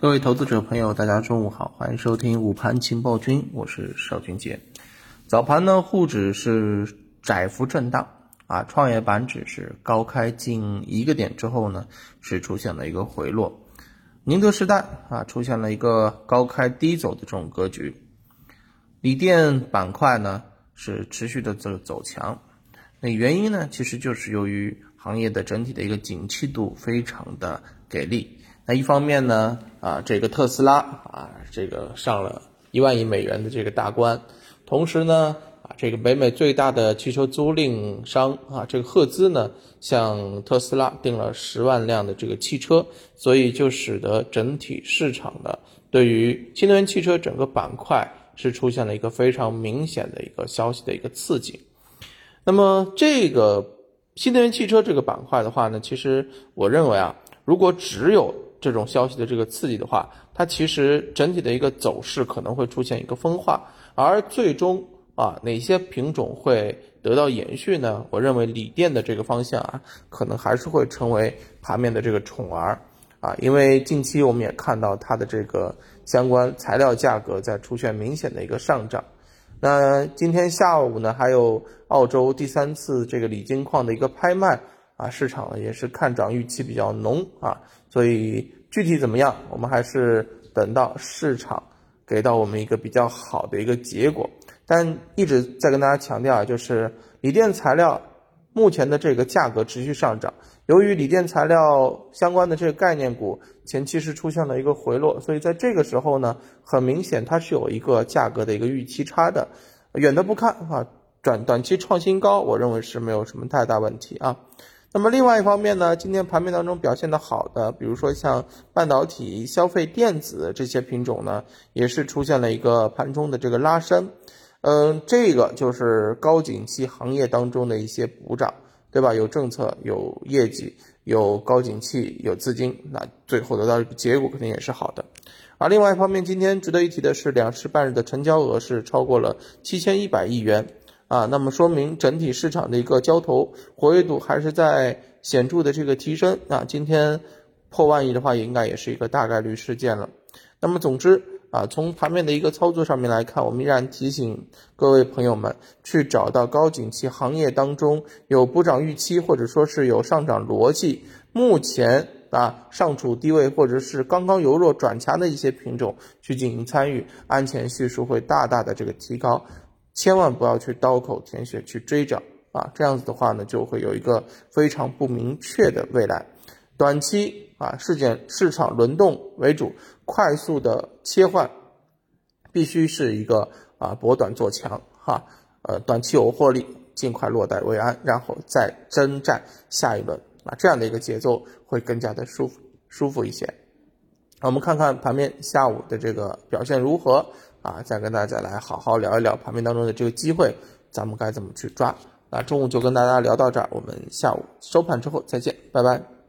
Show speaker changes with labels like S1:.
S1: 各位投资者朋友，大家中午好，欢迎收听午盘情报君，我是邵军杰。早盘呢，沪指是窄幅震荡啊，创业板指是高开近一个点之后呢，是出现了一个回落。宁德时代啊，出现了一个高开低走的这种格局。锂电板块呢是持续的走走强，那原因呢，其实就是由于行业的整体的一个景气度非常的给力。那一方面呢，啊，这个特斯拉啊，这个上了一万亿美元的这个大关，同时呢，啊，这个北美最大的汽车租赁商啊，这个赫兹呢，向特斯拉订了十万辆的这个汽车，所以就使得整体市场的对于新能源汽车整个板块是出现了一个非常明显的一个消息的一个刺激。那么这个新能源汽车这个板块的话呢，其实我认为啊，如果只有这种消息的这个刺激的话，它其实整体的一个走势可能会出现一个分化，而最终啊哪些品种会得到延续呢？我认为锂电的这个方向啊，可能还是会成为盘面的这个宠儿啊，因为近期我们也看到它的这个相关材料价格在出现明显的一个上涨。那今天下午呢，还有澳洲第三次这个锂金矿的一个拍卖。啊，市场呢也是看涨预期比较浓啊，所以具体怎么样，我们还是等到市场给到我们一个比较好的一个结果。但一直在跟大家强调啊，就是锂电材料目前的这个价格持续上涨，由于锂电材料相关的这个概念股前期是出现了一个回落，所以在这个时候呢，很明显它是有一个价格的一个预期差的。远的不看啊，短短期创新高，我认为是没有什么太大问题啊。那么另外一方面呢，今天盘面当中表现的好的，比如说像半导体、消费电子这些品种呢，也是出现了一个盘中的这个拉升。嗯，这个就是高景气行业当中的一些补涨，对吧？有政策、有业绩、有高景气、有资金，那最后得到结果肯定也是好的。而另外一方面，今天值得一提的是，两市半日的成交额是超过了七千一百亿元。啊，那么说明整体市场的一个交投活跃度还是在显著的这个提升啊。今天破万亿的话，应该也是一个大概率事件了。那么总之啊，从盘面的一个操作上面来看，我们依然提醒各位朋友们去找到高景气行业当中有补涨预期或者说是有上涨逻辑，目前啊尚处低位或者是刚刚由弱转强的一些品种去进行参与，安全系数会大大的这个提高。千万不要去刀口舔血去追涨啊！这样子的话呢，就会有一个非常不明确的未来。短期啊，事件市场轮动为主，快速的切换，必须是一个啊博短做强哈。呃，短期有获利，尽快落袋为安，然后再征战下一轮啊，这样的一个节奏会更加的舒服舒服一些。我们看看盘面下午的这个表现如何。啊，再跟大家来好好聊一聊盘面当中的这个机会，咱们该怎么去抓？那中午就跟大家聊到这儿，我们下午收盘之后再见，拜拜。